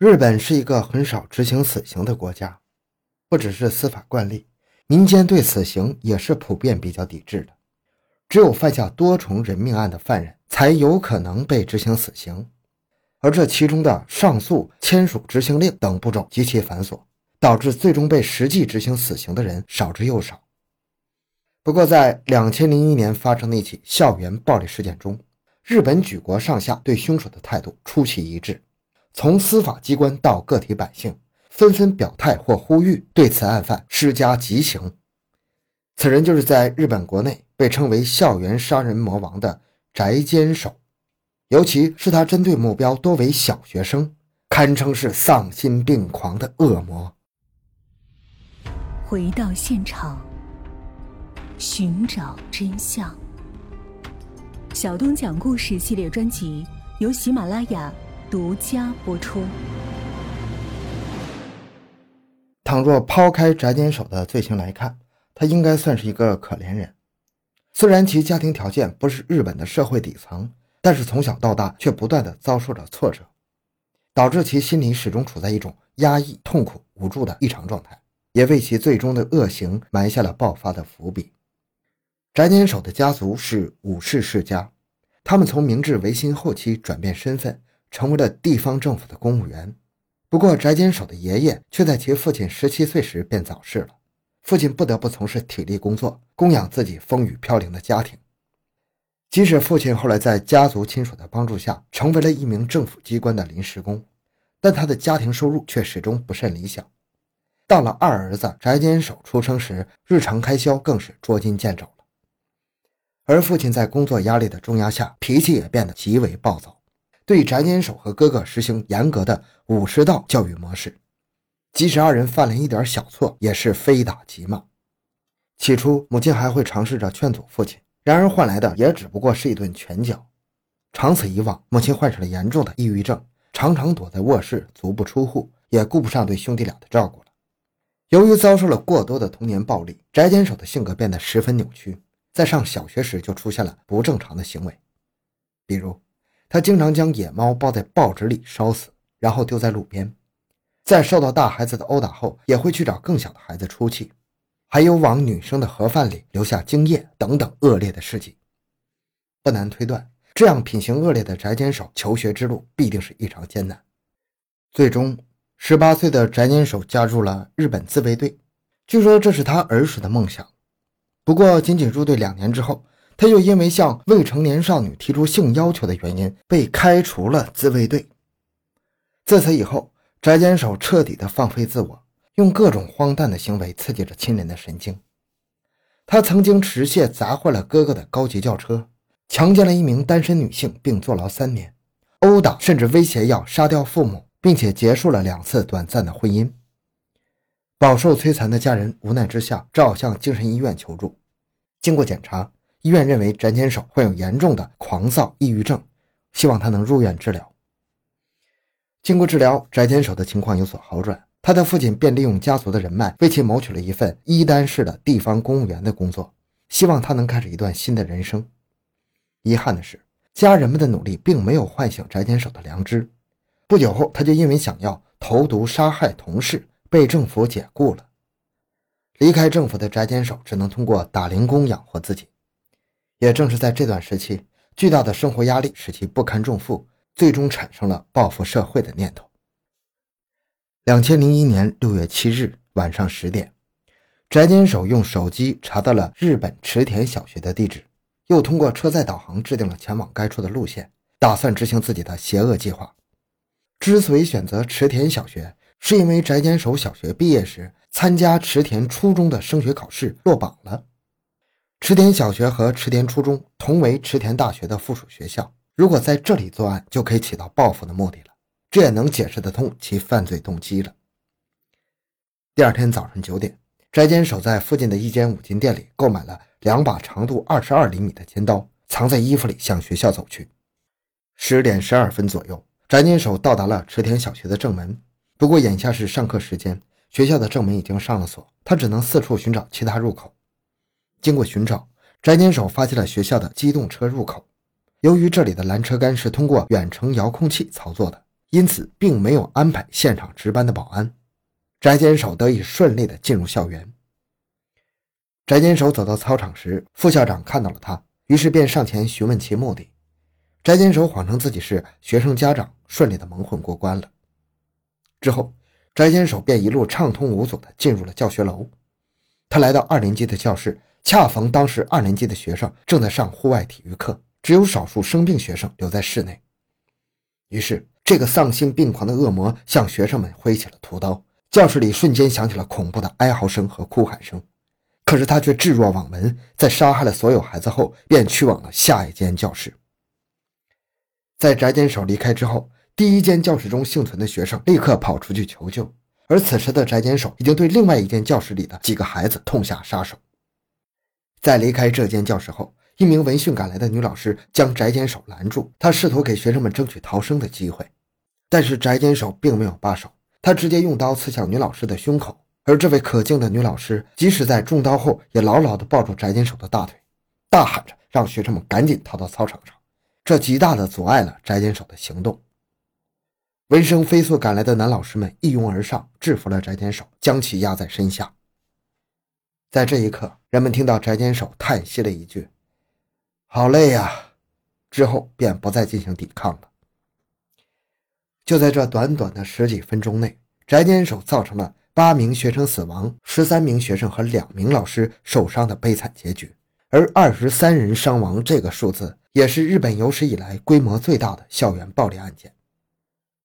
日本是一个很少执行死刑的国家，不只是司法惯例，民间对死刑也是普遍比较抵制的。只有犯下多重人命案的犯人才有可能被执行死刑，而这其中的上诉、签署执行令等步骤极其繁琐，导致最终被实际执行死刑的人少之又少。不过，在两千零一年发生的一起校园暴力事件中，日本举国上下对凶手的态度出奇一致，从司法机关到个体百姓，纷纷表态或呼吁对此案犯施加极刑。此人就是在日本国内被称为“校园杀人魔王”的宅坚守，尤其是他针对目标多为小学生，堪称是丧心病狂的恶魔。回到现场。寻找真相。小东讲故事系列专辑由喜马拉雅独家播出。倘若抛开翟坚守的罪行来看，他应该算是一个可怜人。虽然其家庭条件不是日本的社会底层，但是从小到大却不断的遭受着挫折，导致其心里始终处在一种压抑、痛苦、无助的异常状态，也为其最终的恶行埋下了爆发的伏笔。翟坚守的家族是武士世家，他们从明治维新后期转变身份，成为了地方政府的公务员。不过，翟坚守的爷爷却在其父亲十七岁时便早逝了，父亲不得不从事体力工作，供养自己风雨飘零的家庭。即使父亲后来在家族亲属的帮助下，成为了一名政府机关的临时工，但他的家庭收入却始终不甚理想。到了二儿子翟坚守出生时，日常开销更是捉襟见肘了。而父亲在工作压力的重压下，脾气也变得极为暴躁，对翟坚守和哥哥实行严格的武士道教育模式。即使二人犯了一点小错，也是非打即骂。起初，母亲还会尝试着劝阻父亲，然而换来的也只不过是一顿拳脚。长此以往，母亲患上了严重的抑郁症，常常躲在卧室，足不出户，也顾不上对兄弟俩的照顾了。由于遭受了过多的童年暴力，翟坚守的性格变得十分扭曲。在上小学时就出现了不正常的行为，比如他经常将野猫抱在报纸里烧死，然后丢在路边；在受到大孩子的殴打后，也会去找更小的孩子出气，还有往女生的盒饭里留下精液等等恶劣的事迹。不难推断，这样品行恶劣的翟监守求学之路必定是异常艰难。最终，十八岁的翟监守加入了日本自卫队，据说这是他儿时的梦想。不过，仅仅入队两年之后，他又因为向未成年少女提出性要求的原因被开除了自卫队。自此以后，翟坚守彻底的放飞自我，用各种荒诞的行为刺激着亲人的神经。他曾经持械砸坏了哥哥的高级轿车，强奸了一名单身女性并坐牢三年，殴打甚至威胁要杀掉父母，并且结束了两次短暂的婚姻。饱受摧残的家人无奈之下，只好向精神医院求助。经过检查，医院认为翟坚守患有严重的狂躁抑郁症，希望他能入院治疗。经过治疗，翟坚守的情况有所好转。他的父亲便利用家族的人脉，为其谋取了一份一单式的地方公务员的工作，希望他能开始一段新的人生。遗憾的是，家人们的努力并没有唤醒翟坚守的良知。不久后，他就因为想要投毒杀害同事，被政府解雇了。离开政府的翟坚守只能通过打零工养活自己。也正是在这段时期，巨大的生活压力使其不堪重负，最终产生了报复社会的念头。两千零一年六月七日晚上十点，翟坚守用手机查到了日本池田小学的地址，又通过车载导航制定了前往该处的路线，打算执行自己的邪恶计划。之所以选择池田小学，是因为翟坚守小学毕业时。参加池田初中的升学考试落榜了。池田小学和池田初中同为池田大学的附属学校，如果在这里作案，就可以起到报复的目的了。这也能解释得通其犯罪动机了。第二天早上九点，翟坚守在附近的一间五金店里购买了两把长度二十二厘米的尖刀，藏在衣服里向学校走去。十点十二分左右，翟坚守到达了池田小学的正门。不过眼下是上课时间。学校的正门已经上了锁，他只能四处寻找其他入口。经过寻找，翟坚守发现了学校的机动车入口。由于这里的拦车杆是通过远程遥控器操作的，因此并没有安排现场值班的保安。翟坚守得以顺利地进入校园。翟坚守走到操场时，副校长看到了他，于是便上前询问其目的。翟坚守谎称自己是学生家长，顺利地蒙混过关了。之后，翟坚守便一路畅通无阻地进入了教学楼。他来到二年级的教室，恰逢当时二年级的学生正在上户外体育课，只有少数生病学生留在室内。于是，这个丧心病狂的恶魔向学生们挥起了屠刀。教室里瞬间响起了恐怖的哀嚎声和哭喊声，可是他却置若罔闻，在杀害了所有孩子后，便去往了下一间教室。在翟坚守离开之后，第一间教室中幸存的学生立刻跑出去求救，而此时的翟坚守已经对另外一间教室里的几个孩子痛下杀手。在离开这间教室后，一名闻讯赶来的女老师将翟坚守拦住，她试图给学生们争取逃生的机会，但是翟坚守并没有罢手。他直接用刀刺向女老师的胸口，而这位可敬的女老师，即使在中刀后，也牢牢地抱住翟坚守的大腿，大喊着让学生们赶紧逃到操场上。这极大地阻碍了翟坚守的行动。闻声飞速赶来的男老师们一拥而上，制服了翟坚守，将其压在身下。在这一刻，人们听到翟坚守叹息了一句：“好累呀！”之后便不再进行抵抗了。就在这短短的十几分钟内，翟坚守造成了八名学生死亡、十三名学生和两名老师受伤的悲惨结局。而二十三人伤亡这个数字，也是日本有史以来规模最大的校园暴力案件。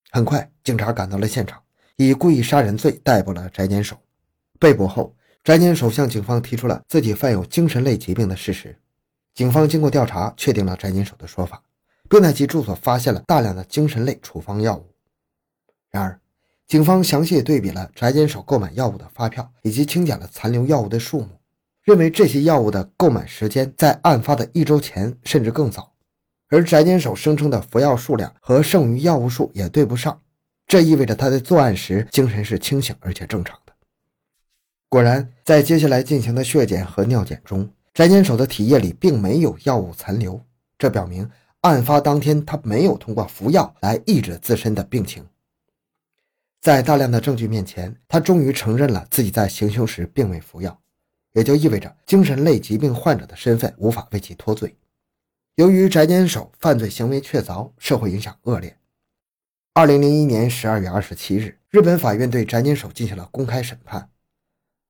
很快，警察赶到了现场，以故意杀人罪逮捕了翟坚守。被捕后，翟坚守向警方提出了自己患有精神类疾病的事实。警方经过调查，确定了翟坚守的说法，并在其住所发现了大量的精神类处方药物。然而，警方详细对比了翟坚守购买药物的发票，以及清点了残留药物的数目，认为这些药物的购买时间在案发的一周前甚至更早。而翟坚守声称的服药数量和剩余药物数也对不上，这意味着他在作案时精神是清醒而且正常。果然，在接下来进行的血检和尿检中，翟坚守的体液里并没有药物残留，这表明案发当天他没有通过服药来抑制自身的病情。在大量的证据面前，他终于承认了自己在行凶时并未服药，也就意味着精神类疾病患者的身份无法为其脱罪。由于翟坚守犯罪行为确凿，社会影响恶劣。二零零一年十二月二十七日，日本法院对翟坚守进行了公开审判。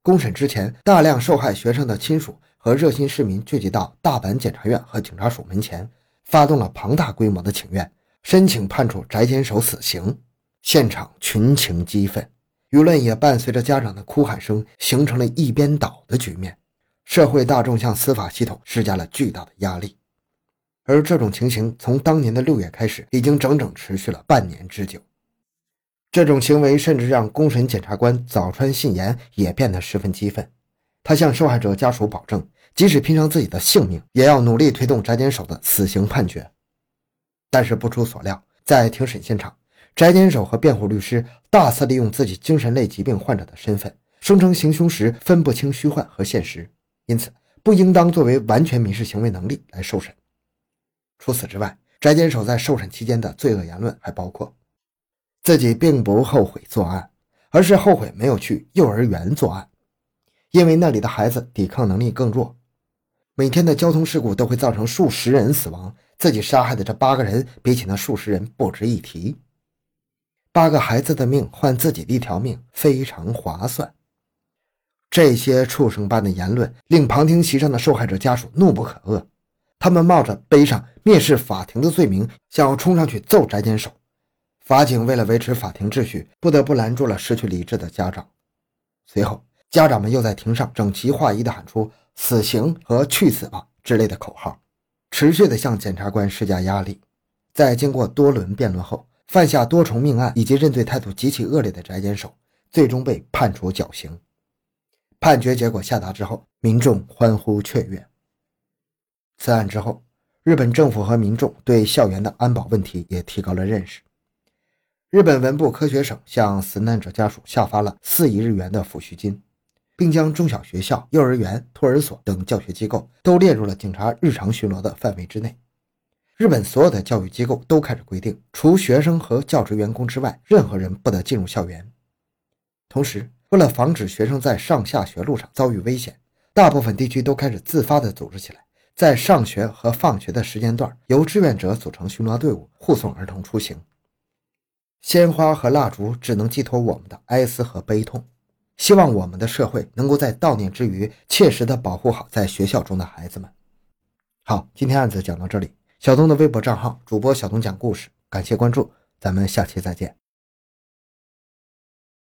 公审之前，大量受害学生的亲属和热心市民聚集到大阪检察院和警察署门前，发动了庞大规模的请愿，申请判处翟坚守死刑。现场群情激愤，舆论也伴随着家长的哭喊声，形成了一边倒的局面。社会大众向司法系统施加了巨大的压力，而这种情形从当年的六月开始，已经整整持续了半年之久。这种行为甚至让公审检察官早川信言也变得十分激愤。他向受害者家属保证，即使拼上自己的性命，也要努力推动翟坚守的死刑判决。但是不出所料，在庭审现场。翟坚守和辩护律师大肆利用自己精神类疾病患者的身份，声称行凶时分不清虚幻和现实，因此不应当作为完全民事行为能力来受审。除此之外，翟坚守在受审期间的罪恶言论还包括：自己并不后悔作案，而是后悔没有去幼儿园作案，因为那里的孩子抵抗能力更弱，每天的交通事故都会造成数十人死亡，自己杀害的这八个人比起那数十人不值一提。八个孩子的命换自己的一条命，非常划算。这些畜生般的言论令旁听席上的受害者家属怒不可遏，他们冒着背上蔑视法庭的罪名，想要冲上去揍翟坚守。法警为了维持法庭秩序，不得不拦住了失去理智的家长。随后，家长们又在庭上整齐划一地喊出“死刑”和“去死吧”之类的口号，持续地向检察官施加压力。在经过多轮辩论后，犯下多重命案以及认罪态度极其恶劣的翟坚守，最终被判处绞刑。判决结果下达之后，民众欢呼雀跃。此案之后，日本政府和民众对校园的安保问题也提高了认识。日本文部科学省向死难者家属下发了四亿日元的抚恤金，并将中小学校、幼儿园、托儿所等教学机构都列入了警察日常巡逻的范围之内。日本所有的教育机构都开始规定，除学生和教职员工之外，任何人不得进入校园。同时，为了防止学生在上下学路上遭遇危险，大部分地区都开始自发地组织起来，在上学和放学的时间段，由志愿者组成巡逻队伍护送儿童出行。鲜花和蜡烛只能寄托我们的哀思和悲痛，希望我们的社会能够在悼念之余，切实的保护好在学校中的孩子们。好，今天案子讲到这里。小东的微博账号主播小东讲故事，感谢关注，咱们下期再见。